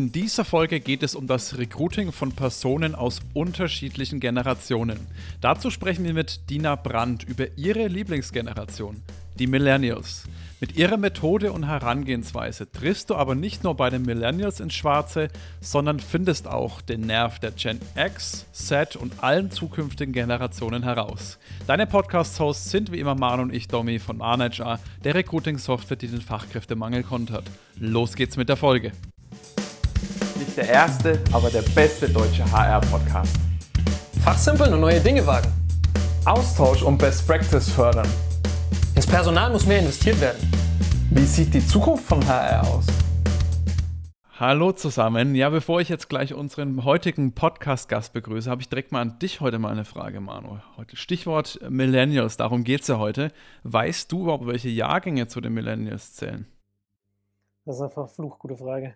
In dieser Folge geht es um das Recruiting von Personen aus unterschiedlichen Generationen. Dazu sprechen wir mit Dina Brandt über ihre Lieblingsgeneration, die Millennials. Mit ihrer Methode und Herangehensweise triffst du aber nicht nur bei den Millennials ins Schwarze, sondern findest auch den Nerv der Gen X, Z und allen zukünftigen Generationen heraus. Deine Podcast-Hosts sind wie immer Manu und ich, Domi von Manager, der Recruiting-Software, die den Fachkräftemangel kontert. Los geht's mit der Folge. Nicht der erste, aber der beste deutsche HR-Podcast. Fachsimpeln und neue Dinge wagen. Austausch und Best Practice fördern. Ins Personal muss mehr investiert werden. Wie sieht die Zukunft von HR aus? Hallo zusammen. Ja, bevor ich jetzt gleich unseren heutigen Podcast-Gast begrüße, habe ich direkt mal an dich heute mal eine Frage, Manu. Heute Stichwort Millennials, darum geht es ja heute. Weißt du überhaupt, welche Jahrgänge zu den Millennials zählen? Das ist eine verflucht gute Frage.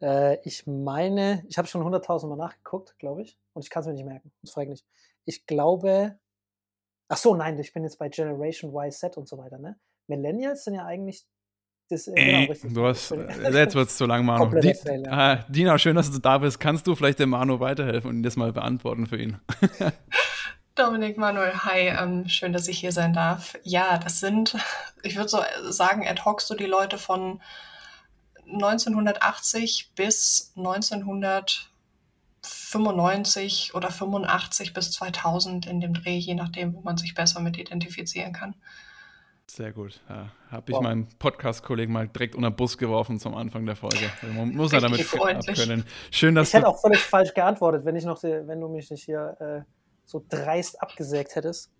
Äh, ich meine, ich habe schon 100.000 Mal nachgeguckt, glaube ich, und ich kann es mir nicht merken. Das frage ich nicht. Ich glaube, Ach so, nein, ich bin jetzt bei Generation Y, Z und so weiter, ne? Millennials sind ja eigentlich das, äh, genau, richtig. Du hast, äh, jetzt wird es zu lang, Manu. Di Fail, ja. ah, Dina, schön, dass du da bist. Kannst du vielleicht dem Manu weiterhelfen und das mal beantworten für ihn? Dominik Manuel, hi, ähm, schön, dass ich hier sein darf. Ja, das sind, ich würde so sagen, ad hoc so die Leute von 1980 bis 1900 95 oder 85 bis 2000 in dem Dreh, je nachdem, wo man sich besser mit identifizieren kann. Sehr gut. Ja, Habe ich wow. meinen Podcast-Kollegen mal direkt unter den Bus geworfen zum Anfang der Folge. Also man muss ja damit können. Schön, dass ich hätte auch völlig falsch geantwortet, wenn ich noch, wenn du mich nicht hier äh, so dreist abgesägt hättest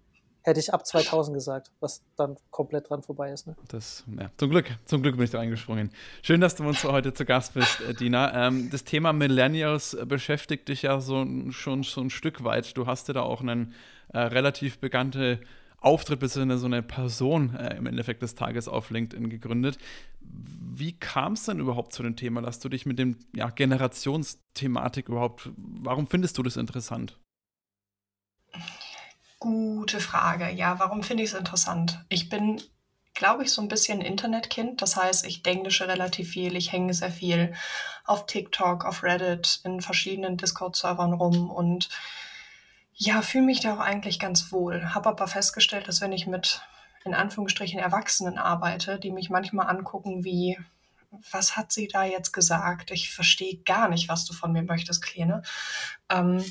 hätte ich ab 2000 gesagt, was dann komplett dran vorbei ist. Ne? Das, ja, zum Glück, zum Glück bin ich da eingesprungen. Schön, dass du uns heute zu Gast bist, äh, Dina. Ähm, das Thema Millennials beschäftigt dich ja so, schon so ein Stück weit. Du hast ja da auch einen äh, relativ bekannte Auftritt bzw. so eine Person äh, im Endeffekt des Tages auf LinkedIn gegründet. Wie kam es denn überhaupt zu dem Thema, dass du dich mit dem ja, Generationsthematik überhaupt, warum findest du das interessant? Gute Frage. Ja, warum finde ich es interessant? Ich bin, glaube ich, so ein bisschen Internetkind. Das heißt, ich denglische relativ viel. Ich hänge sehr viel auf TikTok, auf Reddit, in verschiedenen Discord-Servern rum und ja, fühle mich da auch eigentlich ganz wohl. Habe aber festgestellt, dass wenn ich mit in Anführungsstrichen Erwachsenen arbeite, die mich manchmal angucken wie, was hat sie da jetzt gesagt? Ich verstehe gar nicht, was du von mir möchtest, Kleine. Ähm,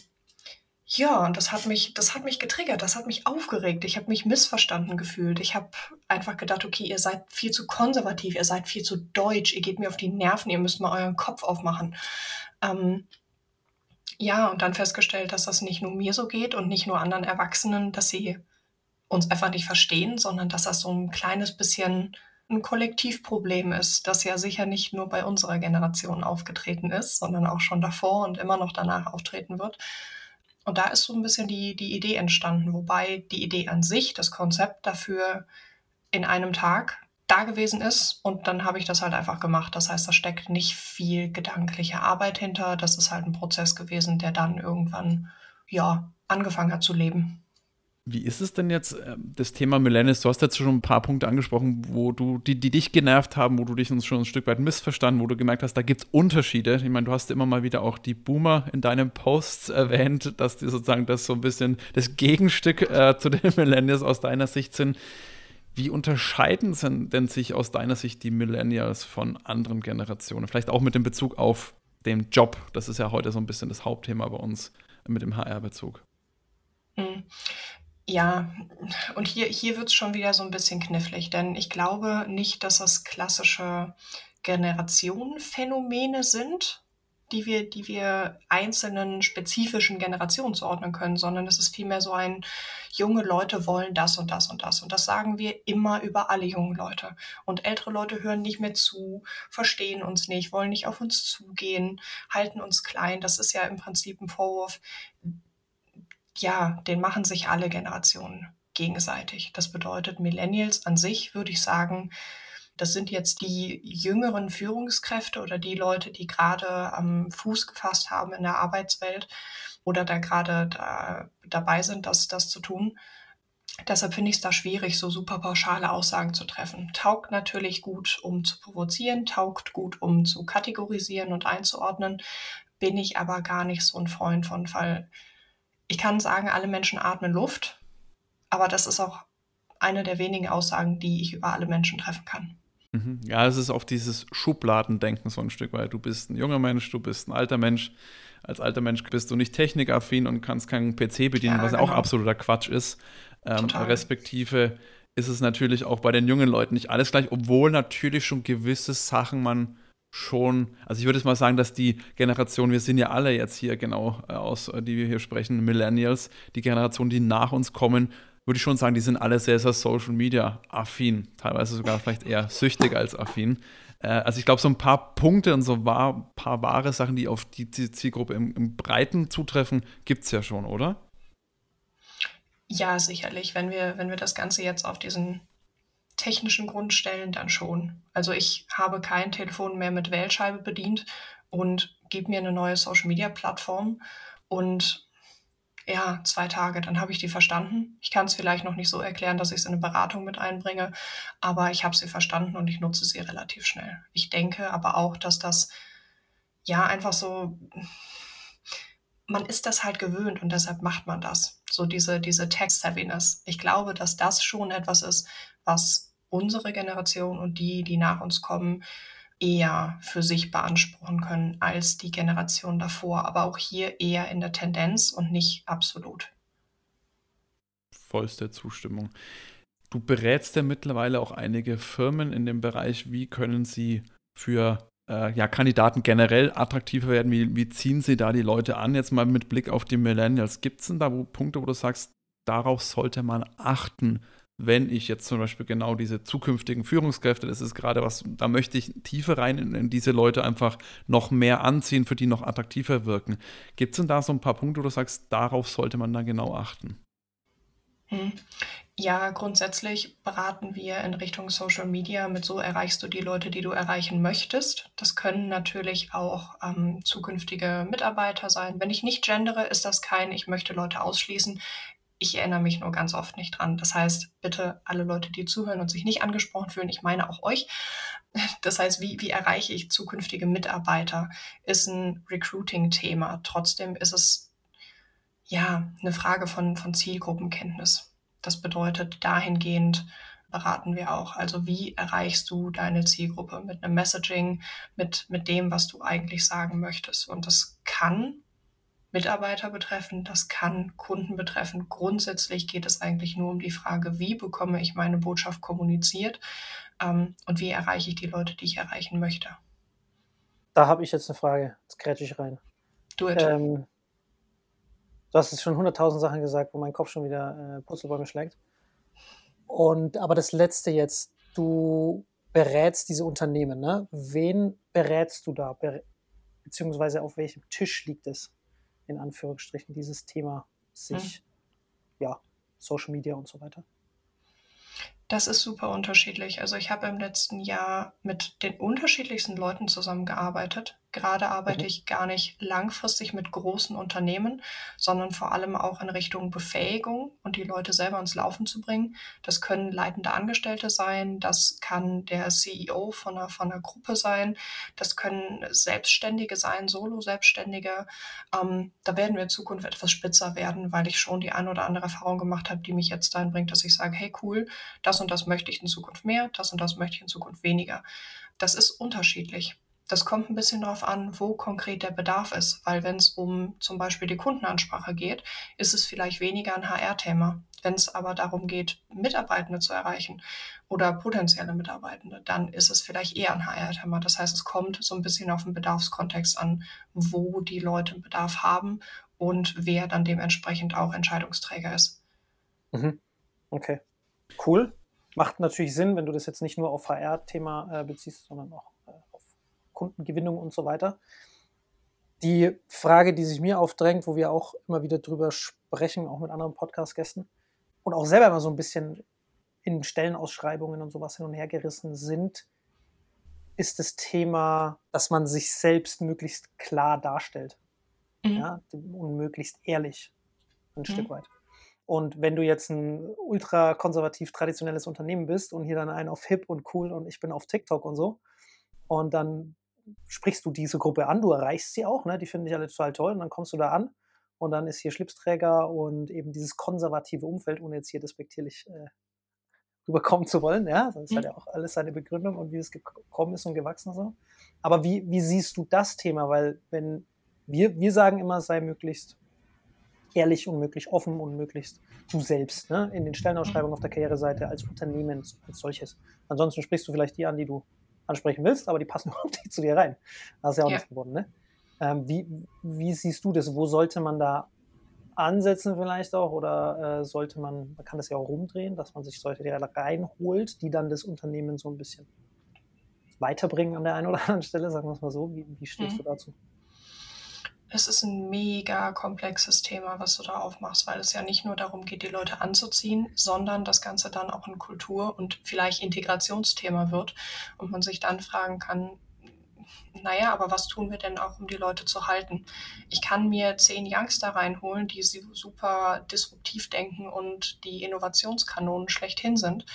ja, und das hat mich, das hat mich getriggert, das hat mich aufgeregt. Ich habe mich missverstanden gefühlt. Ich habe einfach gedacht, okay, ihr seid viel zu konservativ, ihr seid viel zu deutsch, ihr geht mir auf die Nerven, ihr müsst mal euren Kopf aufmachen. Ähm, ja, und dann festgestellt, dass das nicht nur mir so geht und nicht nur anderen Erwachsenen, dass sie uns einfach nicht verstehen, sondern dass das so ein kleines bisschen ein Kollektivproblem ist, das ja sicher nicht nur bei unserer Generation aufgetreten ist, sondern auch schon davor und immer noch danach auftreten wird. Und da ist so ein bisschen die, die Idee entstanden, wobei die Idee an sich, das Konzept dafür in einem Tag da gewesen ist und dann habe ich das halt einfach gemacht. Das heißt, da steckt nicht viel gedankliche Arbeit hinter. Das ist halt ein Prozess gewesen, der dann irgendwann ja angefangen hat zu leben. Wie ist es denn jetzt, äh, das Thema Millennials? Du hast jetzt schon ein paar Punkte angesprochen, wo du, die, die dich genervt haben, wo du dich schon ein Stück weit missverstanden, wo du gemerkt hast, da gibt es Unterschiede. Ich meine, du hast immer mal wieder auch die Boomer in deinen Posts erwähnt, dass die sozusagen das so ein bisschen das Gegenstück äh, zu den Millennials aus deiner Sicht sind. Wie unterscheiden denn sich aus deiner Sicht die Millennials von anderen Generationen? Vielleicht auch mit dem Bezug auf den Job. Das ist ja heute so ein bisschen das Hauptthema bei uns mit dem HR-Bezug. Mhm. Ja, und hier, hier wird es schon wieder so ein bisschen knifflig, denn ich glaube nicht, dass das klassische Generationenphänomene sind, die wir, die wir einzelnen spezifischen Generationen zuordnen können, sondern es ist vielmehr so ein, junge Leute wollen das und das und das. Und das sagen wir immer über alle jungen Leute. Und ältere Leute hören nicht mehr zu, verstehen uns nicht, wollen nicht auf uns zugehen, halten uns klein. Das ist ja im Prinzip ein Vorwurf, ja, den machen sich alle Generationen gegenseitig. Das bedeutet, Millennials an sich würde ich sagen, das sind jetzt die jüngeren Führungskräfte oder die Leute, die gerade am Fuß gefasst haben in der Arbeitswelt oder da gerade da, dabei sind, das, das zu tun. Deshalb finde ich es da schwierig, so super pauschale Aussagen zu treffen. Taugt natürlich gut, um zu provozieren, taugt gut, um zu kategorisieren und einzuordnen, bin ich aber gar nicht so ein Freund von, weil ich kann sagen, alle Menschen atmen Luft, aber das ist auch eine der wenigen Aussagen, die ich über alle Menschen treffen kann. Mhm. Ja, es ist auf dieses Schubladendenken so ein Stück weit. Du bist ein junger Mensch, du bist ein alter Mensch. Als alter Mensch bist du nicht technikaffin und kannst keinen PC bedienen, ja, was genau. auch absoluter Quatsch ist. Ähm, respektive ist es natürlich auch bei den jungen Leuten nicht alles gleich, obwohl natürlich schon gewisse Sachen man schon, also ich würde jetzt mal sagen, dass die Generation, wir sind ja alle jetzt hier genau äh, aus, äh, die wir hier sprechen, Millennials, die Generation, die nach uns kommen, würde ich schon sagen, die sind alle sehr, sehr Social Media affin, teilweise sogar vielleicht eher süchtig als affin. Äh, also ich glaube, so ein paar Punkte und so ein paar wahre Sachen, die auf die Zielgruppe im, im Breiten zutreffen, gibt es ja schon, oder? Ja, sicherlich. Wenn wir, wenn wir das Ganze jetzt auf diesen technischen Grund stellen, dann schon. Also ich habe kein Telefon mehr mit Wählscheibe bedient und gebe mir eine neue Social-Media-Plattform und ja, zwei Tage, dann habe ich die verstanden. Ich kann es vielleicht noch nicht so erklären, dass ich es in eine Beratung mit einbringe, aber ich habe sie verstanden und ich nutze sie relativ schnell. Ich denke aber auch, dass das ja einfach so, man ist das halt gewöhnt und deshalb macht man das. So diese, diese Text-Savviness. Ich glaube, dass das schon etwas ist, was unsere Generation und die, die nach uns kommen, eher für sich beanspruchen können als die Generation davor. Aber auch hier eher in der Tendenz und nicht absolut. Vollste Zustimmung. Du berätst ja mittlerweile auch einige Firmen in dem Bereich, wie können sie für äh, ja, Kandidaten generell attraktiver werden? Wie, wie ziehen sie da die Leute an? Jetzt mal mit Blick auf die Millennials. Gibt es denn da wo, Punkte, wo du sagst, darauf sollte man achten, wenn ich jetzt zum Beispiel genau diese zukünftigen Führungskräfte, das ist gerade was, da möchte ich tiefer rein in, in diese Leute einfach noch mehr anziehen, für die noch attraktiver wirken. Gibt es denn da so ein paar Punkte, wo du sagst, darauf sollte man da genau achten? Ja, grundsätzlich beraten wir in Richtung Social Media. Mit so erreichst du die Leute, die du erreichen möchtest. Das können natürlich auch ähm, zukünftige Mitarbeiter sein. Wenn ich nicht gendere, ist das kein, ich möchte Leute ausschließen ich erinnere mich nur ganz oft nicht dran. Das heißt, bitte alle Leute, die zuhören und sich nicht angesprochen fühlen, ich meine auch euch. Das heißt, wie, wie erreiche ich zukünftige Mitarbeiter, ist ein Recruiting-Thema. Trotzdem ist es ja eine Frage von, von Zielgruppenkenntnis. Das bedeutet, dahingehend beraten wir auch. Also wie erreichst du deine Zielgruppe mit einem Messaging, mit, mit dem, was du eigentlich sagen möchtest. Und das kann Mitarbeiter betreffen, das kann Kunden betreffen. Grundsätzlich geht es eigentlich nur um die Frage, wie bekomme ich meine Botschaft kommuniziert ähm, und wie erreiche ich die Leute, die ich erreichen möchte. Da habe ich jetzt eine Frage. Jetzt grätsche ich rein. Du, ähm, du hast jetzt schon hunderttausend Sachen gesagt, wo mein Kopf schon wieder äh, Purzelbäume schlägt. Und aber das letzte jetzt, du berätst diese Unternehmen, ne? Wen berätst du da? Be beziehungsweise auf welchem Tisch liegt es? in Anführungsstrichen dieses Thema sich, mhm. ja, Social Media und so weiter? Das ist super unterschiedlich. Also ich habe im letzten Jahr mit den unterschiedlichsten Leuten zusammengearbeitet. Gerade arbeite mhm. ich gar nicht langfristig mit großen Unternehmen, sondern vor allem auch in Richtung Befähigung und die Leute selber ins Laufen zu bringen. Das können leitende Angestellte sein, das kann der CEO von einer, von einer Gruppe sein, das können Selbstständige sein, Solo-Selbstständige. Ähm, da werden wir in Zukunft etwas spitzer werden, weil ich schon die ein oder andere Erfahrung gemacht habe, die mich jetzt dahin bringt, dass ich sage, hey cool, das und das möchte ich in Zukunft mehr, das und das möchte ich in Zukunft weniger. Das ist unterschiedlich. Das kommt ein bisschen darauf an, wo konkret der Bedarf ist, weil wenn es um zum Beispiel die Kundenansprache geht, ist es vielleicht weniger ein HR-Thema. Wenn es aber darum geht, Mitarbeitende zu erreichen oder potenzielle Mitarbeitende, dann ist es vielleicht eher ein HR-Thema. Das heißt, es kommt so ein bisschen auf den Bedarfskontext an, wo die Leute einen Bedarf haben und wer dann dementsprechend auch Entscheidungsträger ist. Mhm. Okay. Cool. Macht natürlich Sinn, wenn du das jetzt nicht nur auf HR-Thema äh, beziehst, sondern auch Kundengewinnung und so weiter. Die Frage, die sich mir aufdrängt, wo wir auch immer wieder drüber sprechen, auch mit anderen Podcast-Gästen und auch selber immer so ein bisschen in Stellenausschreibungen und sowas hin und her gerissen sind, ist das Thema, dass man sich selbst möglichst klar darstellt. Mhm. Ja, und möglichst ehrlich, ein mhm. Stück weit. Und wenn du jetzt ein ultra konservativ traditionelles Unternehmen bist und hier dann einen auf hip und cool und ich bin auf TikTok und so, und dann sprichst du diese Gruppe an, du erreichst sie auch, ne? die finden dich alle total toll und dann kommst du da an und dann ist hier Schlipsträger und eben dieses konservative Umfeld, ohne jetzt hier despektierlich äh, rüberkommen zu wollen, ja, das mhm. hat ja auch alles seine Begründung und wie es gekommen ist und gewachsen ist. So. Aber wie, wie siehst du das Thema? Weil wenn wir, wir sagen immer, sei möglichst ehrlich und möglichst offen und möglichst du selbst, ne? in den Stellenausschreibungen auf der Karriereseite als Unternehmen als solches. Ansonsten sprichst du vielleicht die an, die du ansprechen willst, aber die passen überhaupt nicht zu dir rein. Das ist ja auch ja. nicht geworden, ne? Ähm, wie, wie siehst du das? Wo sollte man da ansetzen vielleicht auch oder äh, sollte man, man kann das ja auch rumdrehen, dass man sich solche reinholt, die dann das Unternehmen so ein bisschen weiterbringen an der einen oder anderen Stelle, sagen wir es mal so. Wie, wie stehst mhm. du dazu? Es ist ein mega komplexes Thema, was du da aufmachst, weil es ja nicht nur darum geht, die Leute anzuziehen, sondern das Ganze dann auch ein Kultur- und vielleicht Integrationsthema wird und man sich dann fragen kann, naja, aber was tun wir denn auch, um die Leute zu halten? Ich kann mir zehn Youngster reinholen, die super disruptiv denken und die Innovationskanonen schlechthin sind.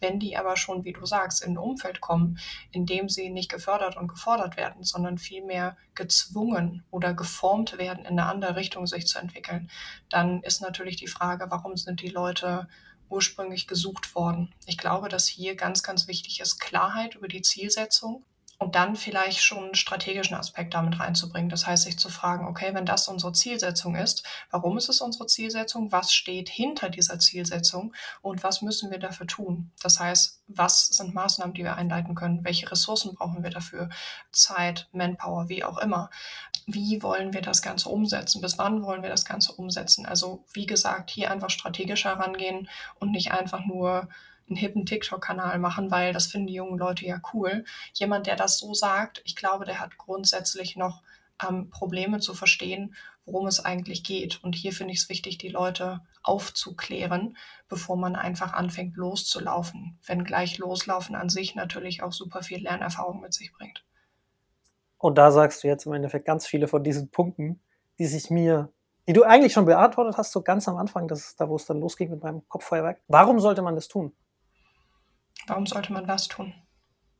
Wenn die aber schon, wie du sagst, in ein Umfeld kommen, in dem sie nicht gefördert und gefordert werden, sondern vielmehr gezwungen oder geformt werden, in eine andere Richtung sich zu entwickeln, dann ist natürlich die Frage, warum sind die Leute ursprünglich gesucht worden? Ich glaube, dass hier ganz, ganz wichtig ist Klarheit über die Zielsetzung und dann vielleicht schon einen strategischen Aspekt damit reinzubringen. Das heißt, sich zu fragen, okay, wenn das unsere Zielsetzung ist, warum ist es unsere Zielsetzung? Was steht hinter dieser Zielsetzung? Und was müssen wir dafür tun? Das heißt, was sind Maßnahmen, die wir einleiten können? Welche Ressourcen brauchen wir dafür? Zeit, Manpower, wie auch immer. Wie wollen wir das Ganze umsetzen? Bis wann wollen wir das Ganze umsetzen? Also, wie gesagt, hier einfach strategischer rangehen und nicht einfach nur einen hippen TikTok-Kanal machen, weil das finden die jungen Leute ja cool. Jemand, der das so sagt, ich glaube, der hat grundsätzlich noch ähm, Probleme zu verstehen, worum es eigentlich geht. Und hier finde ich es wichtig, die Leute aufzuklären, bevor man einfach anfängt loszulaufen. Wenn gleich loslaufen an sich natürlich auch super viel Lernerfahrung mit sich bringt. Und da sagst du jetzt im Endeffekt ganz viele von diesen Punkten, die sich mir, die du eigentlich schon beantwortet hast, so ganz am Anfang, das ist da, wo es dann losging mit meinem Kopffeuerwerk. Warum sollte man das tun? Warum sollte man was tun?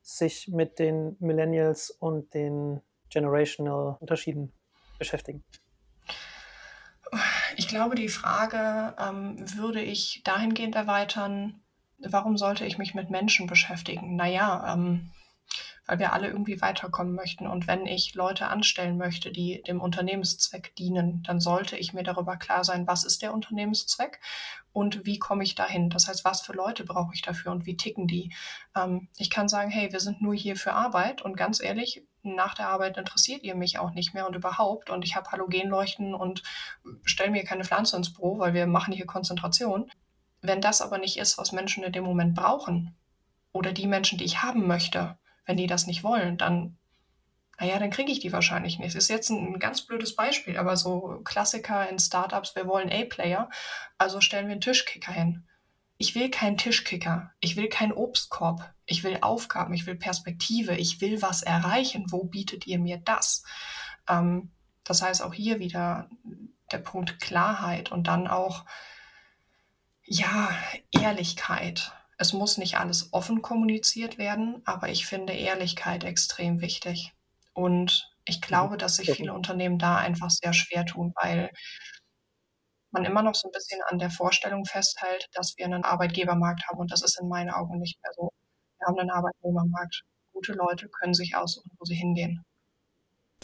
Sich mit den Millennials und den generational Unterschieden beschäftigen. Ich glaube, die Frage ähm, würde ich dahingehend erweitern, warum sollte ich mich mit Menschen beschäftigen? Naja, ähm, weil wir alle irgendwie weiterkommen möchten. Und wenn ich Leute anstellen möchte, die dem Unternehmenszweck dienen, dann sollte ich mir darüber klar sein, was ist der Unternehmenszweck und wie komme ich dahin. Das heißt, was für Leute brauche ich dafür und wie ticken die. Ähm, ich kann sagen, hey, wir sind nur hier für Arbeit und ganz ehrlich, nach der Arbeit interessiert ihr mich auch nicht mehr und überhaupt. Und ich habe Halogenleuchten und stelle mir keine Pflanze ins Büro, weil wir machen hier Konzentration. Wenn das aber nicht ist, was Menschen in dem Moment brauchen oder die Menschen, die ich haben möchte, wenn die das nicht wollen, dann, naja, dann kriege ich die wahrscheinlich nicht. Ist jetzt ein ganz blödes Beispiel, aber so Klassiker in Startups, wir wollen A-Player, also stellen wir einen Tischkicker hin. Ich will keinen Tischkicker, ich will keinen Obstkorb, ich will Aufgaben, ich will Perspektive, ich will was erreichen. Wo bietet ihr mir das? Ähm, das heißt auch hier wieder der Punkt Klarheit und dann auch, ja, Ehrlichkeit es muss nicht alles offen kommuniziert werden, aber ich finde Ehrlichkeit extrem wichtig. Und ich glaube, dass sich viele Unternehmen da einfach sehr schwer tun, weil man immer noch so ein bisschen an der Vorstellung festhält, dass wir einen Arbeitgebermarkt haben. Und das ist in meinen Augen nicht mehr so. Wir haben einen Arbeitnehmermarkt. Gute Leute können sich aussuchen, wo sie hingehen.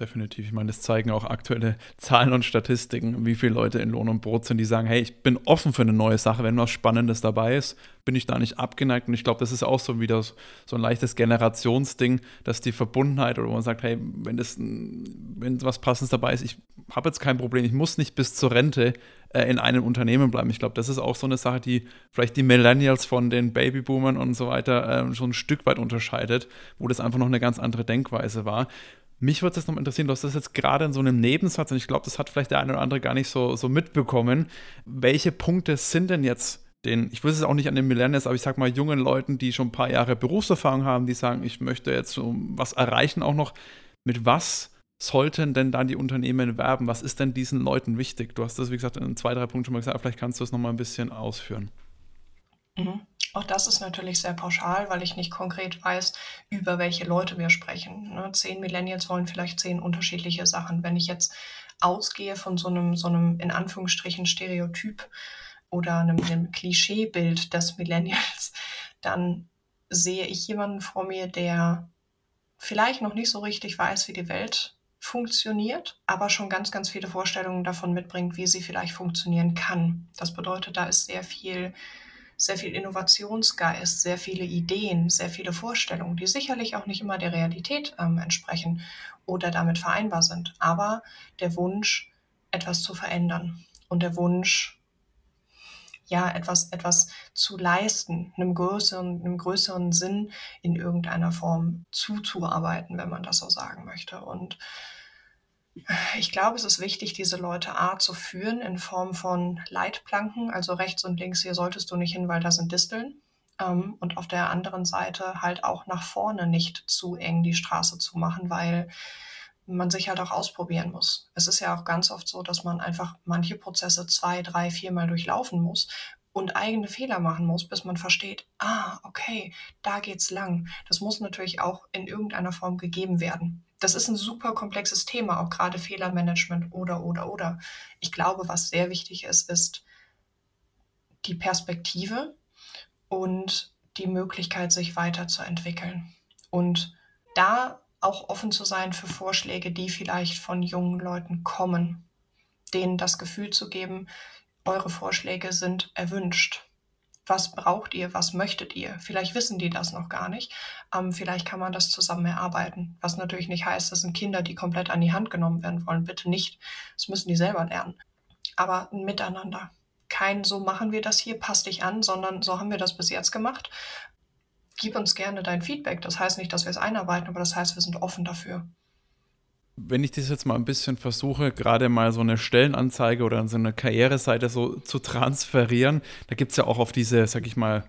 Definitiv. Ich meine, das zeigen auch aktuelle Zahlen und Statistiken, wie viele Leute in Lohn und Brot sind, die sagen, hey, ich bin offen für eine neue Sache, wenn was Spannendes dabei ist, bin ich da nicht abgeneigt. Und ich glaube, das ist auch so wieder so ein leichtes Generationsding, dass die Verbundenheit oder man sagt, hey, wenn das, wenn was Passendes dabei ist, ich habe jetzt kein Problem, ich muss nicht bis zur Rente äh, in einem Unternehmen bleiben. Ich glaube, das ist auch so eine Sache, die vielleicht die Millennials von den Babyboomern und so weiter äh, schon ein Stück weit unterscheidet, wo das einfach noch eine ganz andere Denkweise war. Mich würde es noch interessieren, du hast das jetzt gerade in so einem Nebensatz und ich glaube, das hat vielleicht der eine oder andere gar nicht so, so mitbekommen. Welche Punkte sind denn jetzt den, ich will es auch nicht an den Millennials, aber ich sag mal jungen Leuten, die schon ein paar Jahre Berufserfahrung haben, die sagen, ich möchte jetzt so was erreichen auch noch. Mit was sollten denn dann die Unternehmen werben? Was ist denn diesen Leuten wichtig? Du hast das, wie gesagt, in zwei, drei Punkten schon mal gesagt, vielleicht kannst du es nochmal ein bisschen ausführen. Mhm. Auch das ist natürlich sehr pauschal, weil ich nicht konkret weiß, über welche Leute wir sprechen. Ne? Zehn Millennials wollen vielleicht zehn unterschiedliche Sachen. Wenn ich jetzt ausgehe von so einem, so einem in Anführungsstrichen Stereotyp oder einem, einem Klischeebild des Millennials, dann sehe ich jemanden vor mir, der vielleicht noch nicht so richtig weiß, wie die Welt funktioniert, aber schon ganz, ganz viele Vorstellungen davon mitbringt, wie sie vielleicht funktionieren kann. Das bedeutet, da ist sehr viel, sehr viel Innovationsgeist, sehr viele Ideen, sehr viele Vorstellungen, die sicherlich auch nicht immer der Realität ähm, entsprechen oder damit vereinbar sind. Aber der Wunsch, etwas zu verändern und der Wunsch, ja, etwas, etwas zu leisten, einem größeren, einem größeren Sinn in irgendeiner Form zuzuarbeiten, wenn man das so sagen möchte. Und ich glaube, es ist wichtig, diese Leute A zu führen in Form von Leitplanken, also rechts und links, hier solltest du nicht hin, weil da sind Disteln. Ähm, und auf der anderen Seite halt auch nach vorne nicht zu eng die Straße zu machen, weil man sich halt auch ausprobieren muss. Es ist ja auch ganz oft so, dass man einfach manche Prozesse zwei, drei, viermal durchlaufen muss und eigene Fehler machen muss, bis man versteht, ah, okay, da geht's lang. Das muss natürlich auch in irgendeiner Form gegeben werden. Das ist ein super komplexes Thema, auch gerade Fehlermanagement oder, oder, oder. Ich glaube, was sehr wichtig ist, ist die Perspektive und die Möglichkeit, sich weiterzuentwickeln. Und da auch offen zu sein für Vorschläge, die vielleicht von jungen Leuten kommen, denen das Gefühl zu geben, eure Vorschläge sind erwünscht. Was braucht ihr? Was möchtet ihr? Vielleicht wissen die das noch gar nicht. Ähm, vielleicht kann man das zusammen erarbeiten. Was natürlich nicht heißt, das sind Kinder, die komplett an die Hand genommen werden wollen. Bitte nicht. Das müssen die selber lernen. Aber ein Miteinander. Kein so machen wir das hier, passt dich an, sondern so haben wir das bis jetzt gemacht gib uns gerne dein Feedback. Das heißt nicht, dass wir es einarbeiten, aber das heißt, wir sind offen dafür. Wenn ich das jetzt mal ein bisschen versuche, gerade mal so eine Stellenanzeige oder so eine Karriereseite so zu transferieren, da gibt es ja auch auf diese, sag ich mal,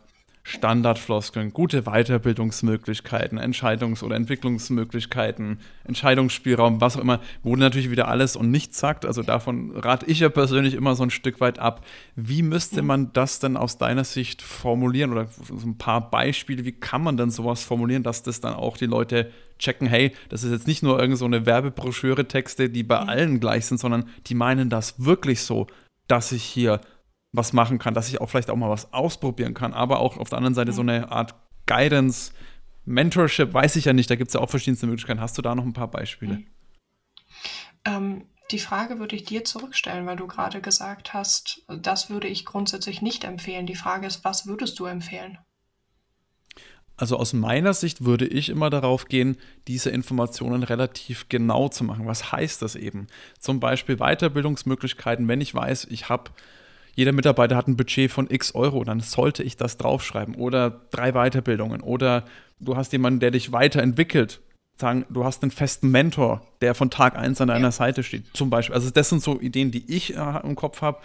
Standardfloskeln, gute Weiterbildungsmöglichkeiten, Entscheidungs- oder Entwicklungsmöglichkeiten, Entscheidungsspielraum, was auch immer, wo natürlich wieder alles und nichts sagt. Also davon rate ich ja persönlich immer so ein Stück weit ab. Wie müsste man das denn aus deiner Sicht formulieren oder so ein paar Beispiele, wie kann man denn sowas formulieren, dass das dann auch die Leute checken, hey, das ist jetzt nicht nur irgend so eine Werbebroschüre-Texte, die bei allen gleich sind, sondern die meinen das wirklich so, dass ich hier was machen kann, dass ich auch vielleicht auch mal was ausprobieren kann, aber auch auf der anderen Seite so eine Art Guidance, Mentorship, weiß ich ja nicht, da gibt es ja auch verschiedenste Möglichkeiten. Hast du da noch ein paar Beispiele? Ähm, die Frage würde ich dir zurückstellen, weil du gerade gesagt hast, das würde ich grundsätzlich nicht empfehlen. Die Frage ist, was würdest du empfehlen? Also aus meiner Sicht würde ich immer darauf gehen, diese Informationen relativ genau zu machen. Was heißt das eben? Zum Beispiel Weiterbildungsmöglichkeiten, wenn ich weiß, ich habe jeder Mitarbeiter hat ein Budget von x Euro, dann sollte ich das draufschreiben. Oder drei Weiterbildungen. Oder du hast jemanden, der dich weiterentwickelt. Sagen, du hast einen festen Mentor, der von Tag 1 an deiner ja. Seite steht, zum Beispiel. Also das sind so Ideen, die ich äh, im Kopf habe.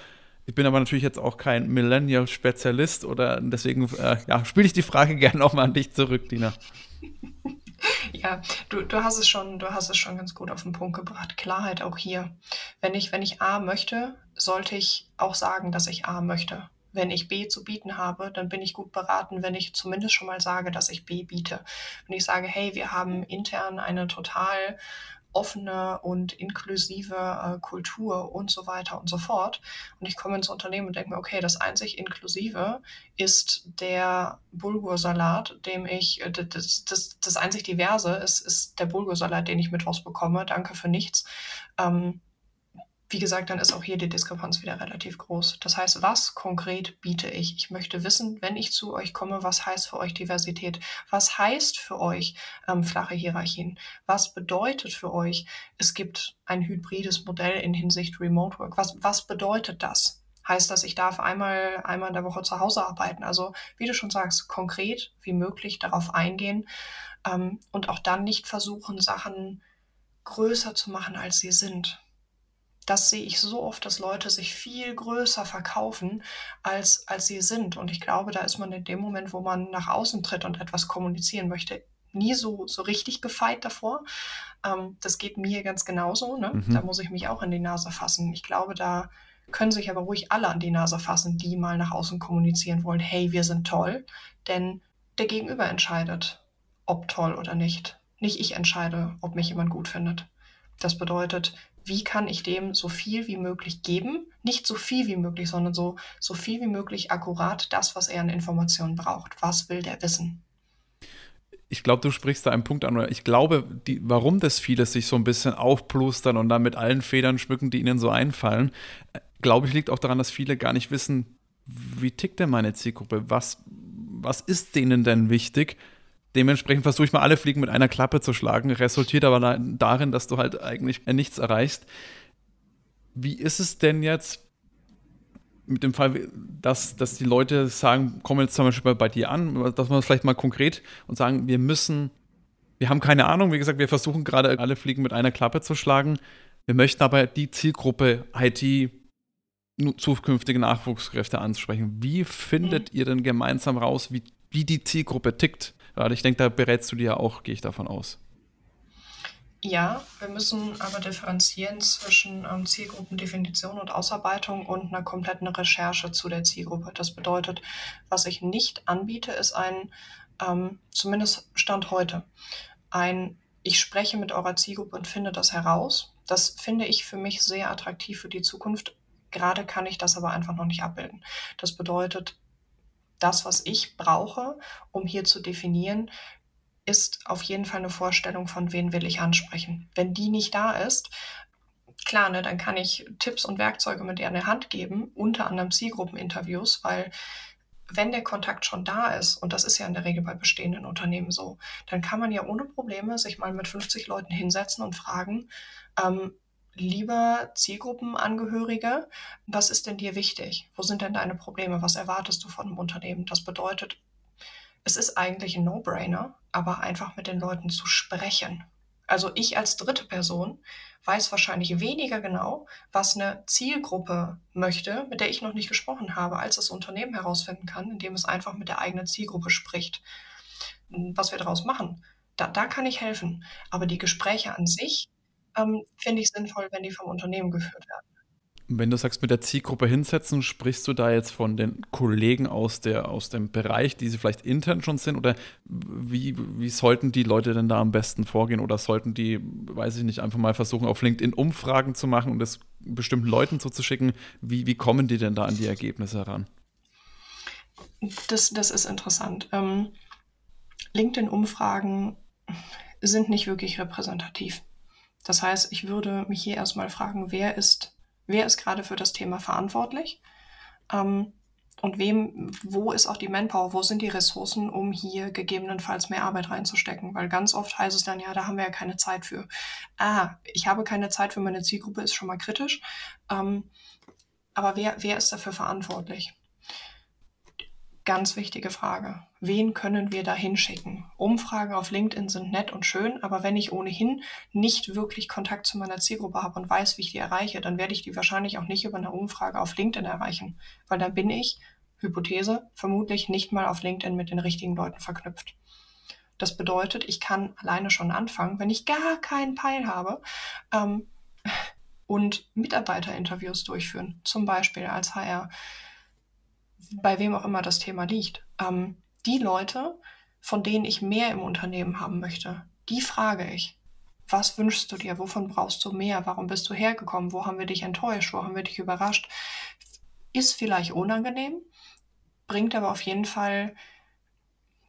Ich bin aber natürlich jetzt auch kein Millennial-Spezialist oder deswegen äh, ja, spiele ich die Frage gerne auch mal an dich zurück, Dina. Ja, du, du hast es schon, du hast es schon ganz gut auf den Punkt gebracht. Klarheit auch hier. Wenn ich, wenn ich A möchte, sollte ich auch sagen, dass ich A möchte. Wenn ich B zu bieten habe, dann bin ich gut beraten, wenn ich zumindest schon mal sage, dass ich B biete. Wenn ich sage, hey, wir haben intern eine total offene und inklusive äh, Kultur und so weiter und so fort. Und ich komme ins Unternehmen und denke mir, okay, das einzig Inklusive ist der Bulgursalat, dem ich, äh, das, das, das einzig Diverse ist, ist der Bulgursalat, den ich mittwochs bekomme. Danke für nichts. Ähm, wie gesagt, dann ist auch hier die Diskrepanz wieder relativ groß. Das heißt, was konkret biete ich? Ich möchte wissen, wenn ich zu euch komme, was heißt für euch Diversität? Was heißt für euch ähm, flache Hierarchien? Was bedeutet für euch, es gibt ein hybrides Modell in Hinsicht Remote Work? Was, was bedeutet das? Heißt das, ich darf einmal, einmal in der Woche zu Hause arbeiten? Also, wie du schon sagst, konkret wie möglich darauf eingehen ähm, und auch dann nicht versuchen, Sachen größer zu machen, als sie sind das sehe ich so oft, dass Leute sich viel größer verkaufen, als, als sie sind. Und ich glaube, da ist man in dem Moment, wo man nach außen tritt und etwas kommunizieren möchte, nie so, so richtig gefeit davor. Ähm, das geht mir ganz genauso. Ne? Mhm. Da muss ich mich auch in die Nase fassen. Ich glaube, da können sich aber ruhig alle an die Nase fassen, die mal nach außen kommunizieren wollen, hey, wir sind toll. Denn der Gegenüber entscheidet, ob toll oder nicht. Nicht ich entscheide, ob mich jemand gut findet. Das bedeutet, wie kann ich dem so viel wie möglich geben? Nicht so viel wie möglich, sondern so, so viel wie möglich akkurat das, was er an Informationen braucht. Was will der wissen? Ich glaube, du sprichst da einen Punkt an. Ich glaube, die, warum das viele sich so ein bisschen aufplustern und dann mit allen Federn schmücken, die ihnen so einfallen, äh, glaube ich, liegt auch daran, dass viele gar nicht wissen, wie tickt denn meine Zielgruppe? Was, was ist denen denn wichtig? Dementsprechend versuche ich mal alle Fliegen mit einer Klappe zu schlagen, resultiert aber darin, dass du halt eigentlich nichts erreichst. Wie ist es denn jetzt mit dem Fall, dass, dass die Leute sagen, kommen jetzt zum Beispiel bei dir an, dass man vielleicht mal konkret und sagen, wir müssen, wir haben keine Ahnung, wie gesagt, wir versuchen gerade alle Fliegen mit einer Klappe zu schlagen. Wir möchten aber die Zielgruppe IT zukünftige Nachwuchskräfte ansprechen. Wie findet mhm. ihr denn gemeinsam raus, wie, wie die Zielgruppe tickt? Weil ich denke, da berätst du dir ja auch, gehe ich davon aus. Ja, wir müssen aber differenzieren zwischen ähm, Zielgruppendefinition und Ausarbeitung und einer kompletten Recherche zu der Zielgruppe. Das bedeutet, was ich nicht anbiete, ist ein, ähm, zumindest Stand heute, ein, ich spreche mit eurer Zielgruppe und finde das heraus. Das finde ich für mich sehr attraktiv für die Zukunft. Gerade kann ich das aber einfach noch nicht abbilden. Das bedeutet, das, was ich brauche, um hier zu definieren, ist auf jeden Fall eine Vorstellung von, wen will ich ansprechen. Wenn die nicht da ist, klar, ne, dann kann ich Tipps und Werkzeuge mit ihr in der Hand geben, unter anderem Zielgruppeninterviews, weil wenn der Kontakt schon da ist, und das ist ja in der Regel bei bestehenden Unternehmen so, dann kann man ja ohne Probleme sich mal mit 50 Leuten hinsetzen und fragen, ähm, lieber Zielgruppenangehörige, was ist denn dir wichtig? Wo sind denn deine Probleme? Was erwartest du von einem Unternehmen? Das bedeutet, es ist eigentlich ein No-Brainer, aber einfach mit den Leuten zu sprechen. Also ich als dritte Person weiß wahrscheinlich weniger genau, was eine Zielgruppe möchte, mit der ich noch nicht gesprochen habe, als das Unternehmen herausfinden kann, indem es einfach mit der eigenen Zielgruppe spricht. Was wir daraus machen, da, da kann ich helfen. Aber die Gespräche an sich ähm, finde ich sinnvoll, wenn die vom Unternehmen geführt werden. Wenn du sagst, mit der Zielgruppe hinsetzen, sprichst du da jetzt von den Kollegen aus, der, aus dem Bereich, die sie vielleicht intern schon sind? Oder wie, wie sollten die Leute denn da am besten vorgehen? Oder sollten die, weiß ich nicht, einfach mal versuchen, auf LinkedIn Umfragen zu machen und das bestimmten Leuten zuzuschicken? Wie, wie kommen die denn da an die Ergebnisse heran? Das, das ist interessant. Ähm, LinkedIn-Umfragen sind nicht wirklich repräsentativ. Das heißt, ich würde mich hier erstmal fragen, wer ist wer ist gerade für das Thema verantwortlich ähm, und wem, wo ist auch die Manpower, wo sind die Ressourcen, um hier gegebenenfalls mehr Arbeit reinzustecken? Weil ganz oft heißt es dann, ja, da haben wir ja keine Zeit für. Ah, ich habe keine Zeit für meine Zielgruppe, ist schon mal kritisch. Ähm, aber wer, wer ist dafür verantwortlich? Ganz wichtige Frage. Wen können wir da hinschicken? Umfragen auf LinkedIn sind nett und schön, aber wenn ich ohnehin nicht wirklich Kontakt zu meiner Zielgruppe habe und weiß, wie ich die erreiche, dann werde ich die wahrscheinlich auch nicht über eine Umfrage auf LinkedIn erreichen, weil dann bin ich, Hypothese, vermutlich nicht mal auf LinkedIn mit den richtigen Leuten verknüpft. Das bedeutet, ich kann alleine schon anfangen, wenn ich gar keinen Peil habe, ähm, und Mitarbeiterinterviews durchführen, zum Beispiel als HR bei wem auch immer das Thema liegt. Ähm, die Leute, von denen ich mehr im Unternehmen haben möchte, die frage ich. Was wünschst du dir? Wovon brauchst du mehr? Warum bist du hergekommen? Wo haben wir dich enttäuscht? Wo haben wir dich überrascht? Ist vielleicht unangenehm, bringt aber auf jeden Fall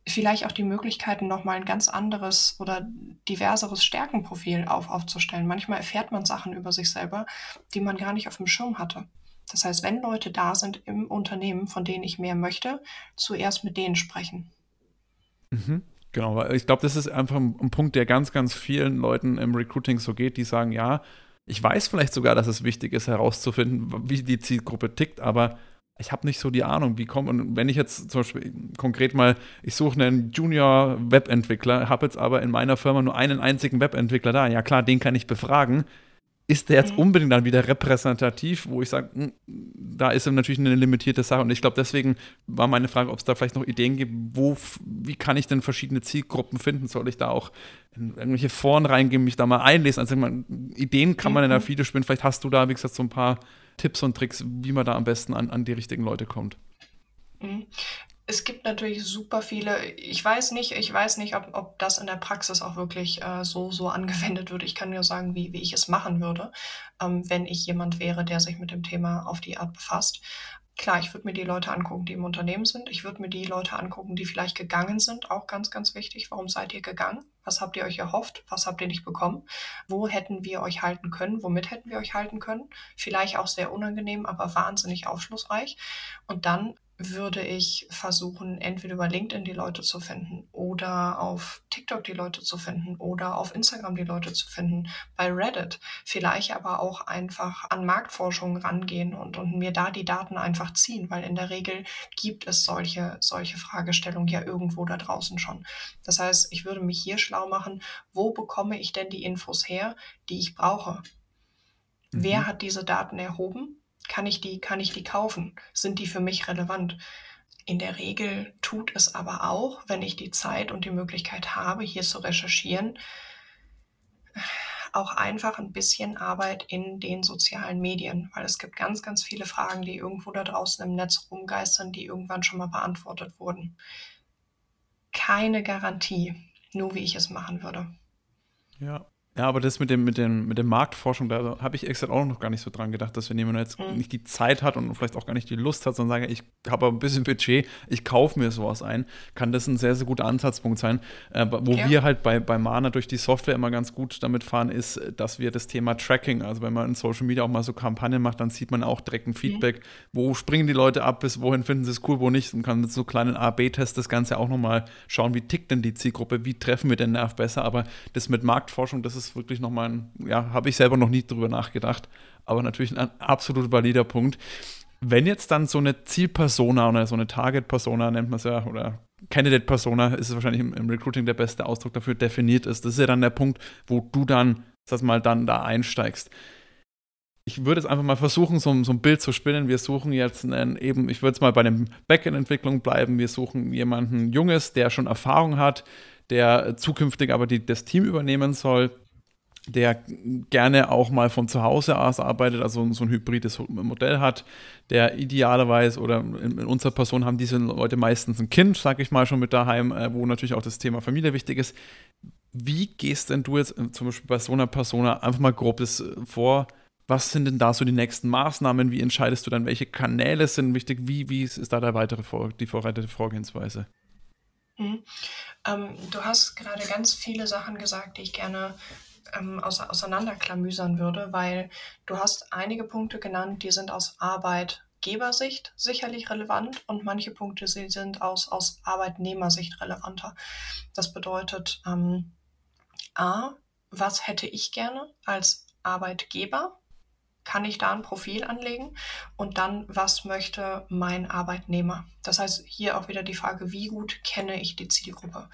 vielleicht auch die Möglichkeiten, nochmal ein ganz anderes oder diverseres Stärkenprofil auf, aufzustellen. Manchmal erfährt man Sachen über sich selber, die man gar nicht auf dem Schirm hatte. Das heißt, wenn Leute da sind im Unternehmen, von denen ich mehr möchte, zuerst mit denen sprechen. Mhm. Genau, weil ich glaube, das ist einfach ein, Punkt, der ganz, ganz vielen Leuten im Recruiting so geht, die sagen, ja, ich weiß vielleicht sogar, dass es wichtig ist, herauszufinden, wie die Zielgruppe tickt, aber ich habe nicht so die Ahnung, wie kommt. Und wenn ich jetzt zum Beispiel konkret mal, ich suche einen Junior-Webentwickler, habe jetzt aber in meiner Firma nur einen einzigen Webentwickler da, ja klar, den kann ich befragen, ist der jetzt mhm. unbedingt dann wieder repräsentativ, wo ich sage, hm, da ist natürlich eine limitierte Sache. Und ich glaube, deswegen war meine Frage, ob es da vielleicht noch Ideen gibt, wo, wie kann ich denn verschiedene Zielgruppen finden? Soll ich da auch in irgendwelche Foren reingehen, mich da mal einlesen? Also man, Ideen kann man mhm. in der Video spielen. Vielleicht hast du da, wie gesagt, so ein paar Tipps und Tricks, wie man da am besten an, an die richtigen Leute kommt. Es gibt natürlich super viele. Ich weiß nicht, ich weiß nicht, ob, ob das in der Praxis auch wirklich äh, so, so angewendet wird. Ich kann nur sagen, wie, wie ich es machen würde, ähm, wenn ich jemand wäre, der sich mit dem Thema auf die Art befasst. Klar, ich würde mir die Leute angucken, die im Unternehmen sind. Ich würde mir die Leute angucken, die vielleicht gegangen sind. Auch ganz, ganz wichtig. Warum seid ihr gegangen? Was habt ihr euch erhofft? Was habt ihr nicht bekommen? Wo hätten wir euch halten können? Womit hätten wir euch halten können? Vielleicht auch sehr unangenehm, aber wahnsinnig aufschlussreich. Und dann würde ich versuchen, entweder über LinkedIn die Leute zu finden oder auf TikTok die Leute zu finden oder auf Instagram die Leute zu finden, bei Reddit. Vielleicht aber auch einfach an Marktforschung rangehen und, und mir da die Daten einfach ziehen, weil in der Regel gibt es solche, solche Fragestellungen ja irgendwo da draußen schon. Das heißt, ich würde mich hier schlau machen, wo bekomme ich denn die Infos her, die ich brauche? Mhm. Wer hat diese Daten erhoben? Kann ich die, kann ich die kaufen? Sind die für mich relevant? In der Regel tut es aber auch, wenn ich die Zeit und die Möglichkeit habe, hier zu recherchieren, auch einfach ein bisschen Arbeit in den sozialen Medien, weil es gibt ganz, ganz viele Fragen, die irgendwo da draußen im Netz rumgeistern, die irgendwann schon mal beantwortet wurden. Keine Garantie, nur wie ich es machen würde. Ja, ja, aber das mit dem, mit dem, mit der Marktforschung, da habe ich extra auch noch gar nicht so dran gedacht, dass wenn jemand jetzt mhm. nicht die Zeit hat und vielleicht auch gar nicht die Lust hat, sondern sagt, ich habe ein bisschen Budget, ich kaufe mir sowas ein, kann das ein sehr, sehr guter Ansatzpunkt sein. Äh, wo ja. wir halt bei, bei Mana durch die Software immer ganz gut damit fahren, ist, dass wir das Thema Tracking, also wenn man in Social Media auch mal so Kampagnen macht, dann sieht man auch direkt ein Feedback, mhm. wo springen die Leute ab, bis wohin finden sie es cool, wo nicht und kann mit so kleinen A-B-Tests das Ganze auch nochmal schauen, wie tickt denn die Zielgruppe, wie treffen wir den Nerv besser, aber das mit Marktforschung, das ist ist wirklich nochmal ein, ja, habe ich selber noch nie drüber nachgedacht, aber natürlich ein absolut valider Punkt. Wenn jetzt dann so eine Zielpersona oder so eine Target-Persona, nennt man es ja, oder Candidate-Persona, ist es wahrscheinlich im, Recruiting der beste Ausdruck dafür, definiert ist. Das ist ja dann der Punkt, wo du dann, sag mal, dann da einsteigst. Ich würde jetzt einfach mal versuchen, so, so ein Bild zu spinnen. Wir suchen jetzt einen, eben, ich würde jetzt mal bei der Backend-Entwicklung bleiben. Wir suchen jemanden Junges, der schon Erfahrung hat, der zukünftig aber die, das Team übernehmen soll der gerne auch mal von zu Hause aus arbeitet, also so ein hybrides Modell hat, der idealerweise oder in, in unserer Person haben diese Leute meistens ein Kind, sag ich mal, schon mit daheim, äh, wo natürlich auch das Thema Familie wichtig ist. Wie gehst denn du jetzt äh, zum Beispiel bei so einer Persona einfach mal grob das äh, vor? Was sind denn da so die nächsten Maßnahmen? Wie entscheidest du dann, welche Kanäle sind wichtig? Wie, wie ist da der weitere Vor die vorbereitete Vorgehensweise? Mhm. Ähm, du hast gerade ganz viele Sachen gesagt, die ich gerne ähm, auseinanderklamüsern würde, weil du hast einige Punkte genannt, die sind aus Arbeitgebersicht sicherlich relevant und manche Punkte sind aus, aus Arbeitnehmersicht relevanter. Das bedeutet, ähm, A, was hätte ich gerne als Arbeitgeber? Kann ich da ein Profil anlegen? Und dann, was möchte mein Arbeitnehmer? Das heißt, hier auch wieder die Frage, wie gut kenne ich die Zielgruppe?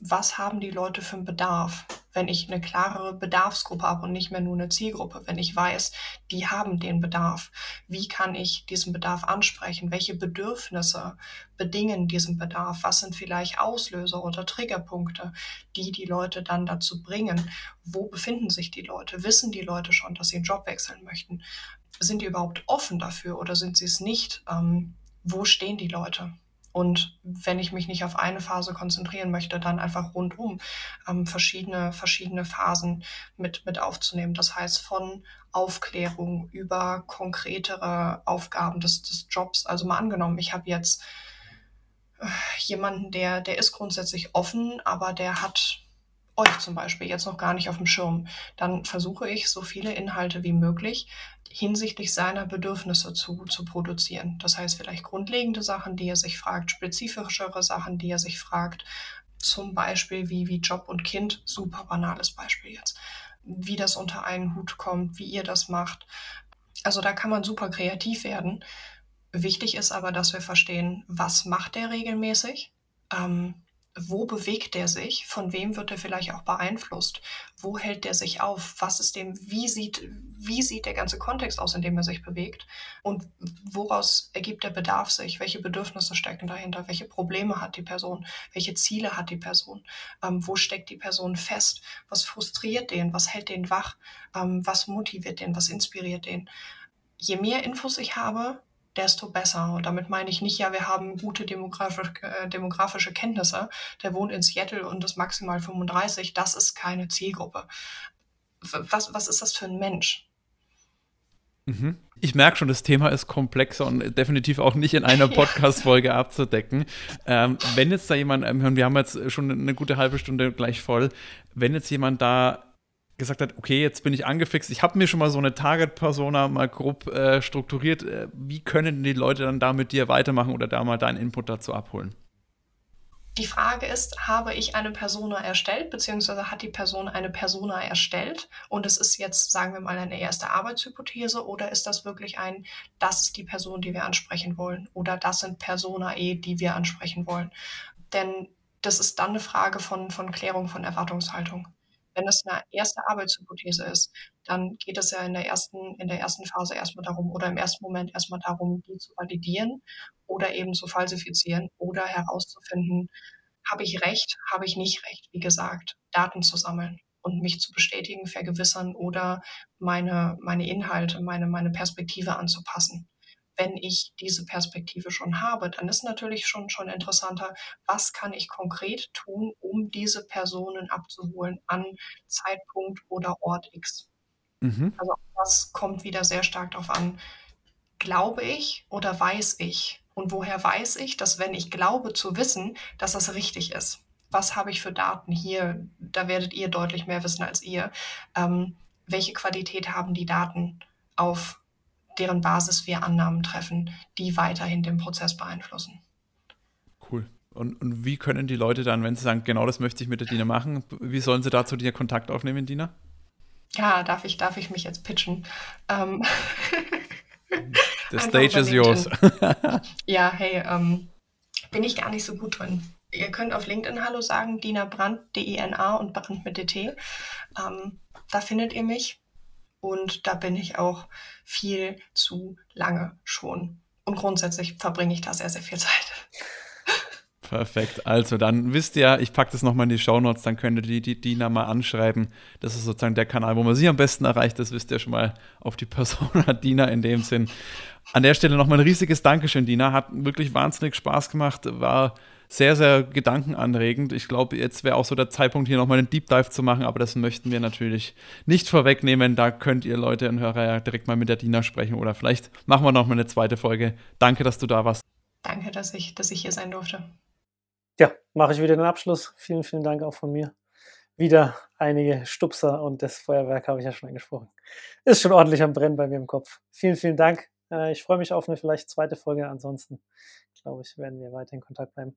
Was haben die Leute für einen Bedarf? wenn ich eine klarere Bedarfsgruppe habe und nicht mehr nur eine Zielgruppe, wenn ich weiß, die haben den Bedarf. Wie kann ich diesen Bedarf ansprechen? Welche Bedürfnisse bedingen diesen Bedarf? Was sind vielleicht Auslöser oder Triggerpunkte, die die Leute dann dazu bringen? Wo befinden sich die Leute? Wissen die Leute schon, dass sie einen Job wechseln möchten? Sind die überhaupt offen dafür oder sind sie es nicht? Ähm, wo stehen die Leute? Und wenn ich mich nicht auf eine Phase konzentrieren möchte, dann einfach rundum ähm, verschiedene, verschiedene Phasen mit, mit aufzunehmen. Das heißt, von Aufklärung über konkretere Aufgaben des, des Jobs. Also mal angenommen, ich habe jetzt äh, jemanden, der, der ist grundsätzlich offen, aber der hat euch zum Beispiel jetzt noch gar nicht auf dem Schirm, dann versuche ich so viele Inhalte wie möglich hinsichtlich seiner Bedürfnisse zu, zu produzieren. Das heißt vielleicht grundlegende Sachen, die er sich fragt, spezifischere Sachen, die er sich fragt, zum Beispiel wie, wie Job und Kind, super banales Beispiel jetzt, wie das unter einen Hut kommt, wie ihr das macht. Also da kann man super kreativ werden. Wichtig ist aber, dass wir verstehen, was macht der regelmäßig, ähm, wo bewegt der sich, von wem wird er vielleicht auch beeinflusst, wo hält der sich auf, was ist dem, wie sieht, wie sieht der ganze Kontext aus, in dem er sich bewegt? Und woraus ergibt der Bedarf sich, welche Bedürfnisse stecken dahinter, welche Probleme hat die Person, welche Ziele hat die Person, ähm, wo steckt die Person fest, was frustriert den, was hält den wach, ähm, was motiviert den, was inspiriert den. Je mehr Infos ich habe, desto besser. Und damit meine ich nicht, ja, wir haben gute demografische, äh, demografische Kenntnisse. Der wohnt in Seattle und ist maximal 35. Das ist keine Zielgruppe. Was, was ist das für ein Mensch? Mhm. Ich merke schon, das Thema ist komplexer und definitiv auch nicht in einer Podcast-Folge abzudecken. Ähm, wenn jetzt da jemand, ähm, wir haben jetzt schon eine gute halbe Stunde gleich voll, wenn jetzt jemand da gesagt hat, okay, jetzt bin ich angefixt, ich habe mir schon mal so eine Target-Persona mal grob äh, strukturiert. Äh, wie können die Leute dann da mit dir weitermachen oder da mal deinen Input dazu abholen? Die Frage ist, habe ich eine Persona erstellt, beziehungsweise hat die Person eine Persona erstellt und es ist jetzt, sagen wir mal, eine erste Arbeitshypothese oder ist das wirklich ein, das ist die Person, die wir ansprechen wollen oder das sind Persona E, die wir ansprechen wollen? Denn das ist dann eine Frage von, von Klärung von Erwartungshaltung. Wenn es eine erste Arbeitshypothese ist, dann geht es ja in der ersten, in der ersten Phase erstmal darum oder im ersten Moment erstmal darum, die zu validieren oder eben zu falsifizieren oder herauszufinden, habe ich recht, habe ich nicht recht, wie gesagt, Daten zu sammeln und mich zu bestätigen, vergewissern oder meine, meine Inhalte, meine, meine Perspektive anzupassen wenn ich diese Perspektive schon habe, dann ist natürlich schon, schon interessanter, was kann ich konkret tun, um diese Personen abzuholen an Zeitpunkt oder Ort X. Mhm. Also das kommt wieder sehr stark darauf an, glaube ich oder weiß ich? Und woher weiß ich, dass wenn ich glaube zu wissen, dass das richtig ist? Was habe ich für Daten hier? Da werdet ihr deutlich mehr wissen als ihr. Ähm, welche Qualität haben die Daten auf deren Basis wir Annahmen treffen, die weiterhin den Prozess beeinflussen. Cool. Und, und wie können die Leute dann, wenn sie sagen, genau das möchte ich mit der Dina machen, wie sollen sie dazu dir Kontakt aufnehmen, Dina? Ja, darf ich, darf ich mich jetzt pitchen? Ähm The stage is yours. ja, hey, ähm, bin ich gar nicht so gut drin. Ihr könnt auf LinkedIn Hallo sagen, Dina Brandt, D-I-N-A und Brandt mit DT. Ähm, da findet ihr mich. Und da bin ich auch viel zu lange schon. Und grundsätzlich verbringe ich da sehr, sehr viel Zeit. Perfekt. Also dann wisst ihr, ich packe das nochmal in die Shownotes, dann könnt ihr die, die Dina mal anschreiben. Das ist sozusagen der Kanal, wo man sie am besten erreicht. Das wisst ihr schon mal auf die Persona Dina in dem Sinn. An der Stelle nochmal ein riesiges Dankeschön, Dina. Hat wirklich wahnsinnig Spaß gemacht. War sehr, sehr gedankenanregend. Ich glaube, jetzt wäre auch so der Zeitpunkt, hier nochmal einen Deep Dive zu machen, aber das möchten wir natürlich nicht vorwegnehmen. Da könnt ihr Leute und Hörer ja direkt mal mit der Dina sprechen oder vielleicht machen wir nochmal eine zweite Folge. Danke, dass du da warst. Danke, dass ich, dass ich hier sein durfte. Ja, mache ich wieder den Abschluss. Vielen, vielen Dank auch von mir. Wieder einige Stupser und das Feuerwerk habe ich ja schon angesprochen. Ist schon ordentlich am Brennen bei mir im Kopf. Vielen, vielen Dank. Äh, ich freue mich auf eine vielleicht zweite Folge. Ansonsten, glaube ich, werden wir weiter in Kontakt bleiben.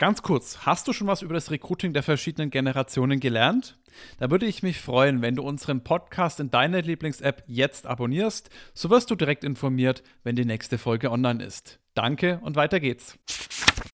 Ganz kurz, hast du schon was über das Recruiting der verschiedenen Generationen gelernt? Da würde ich mich freuen, wenn du unseren Podcast in deiner Lieblings-App jetzt abonnierst. So wirst du direkt informiert, wenn die nächste Folge online ist. Danke und weiter geht's.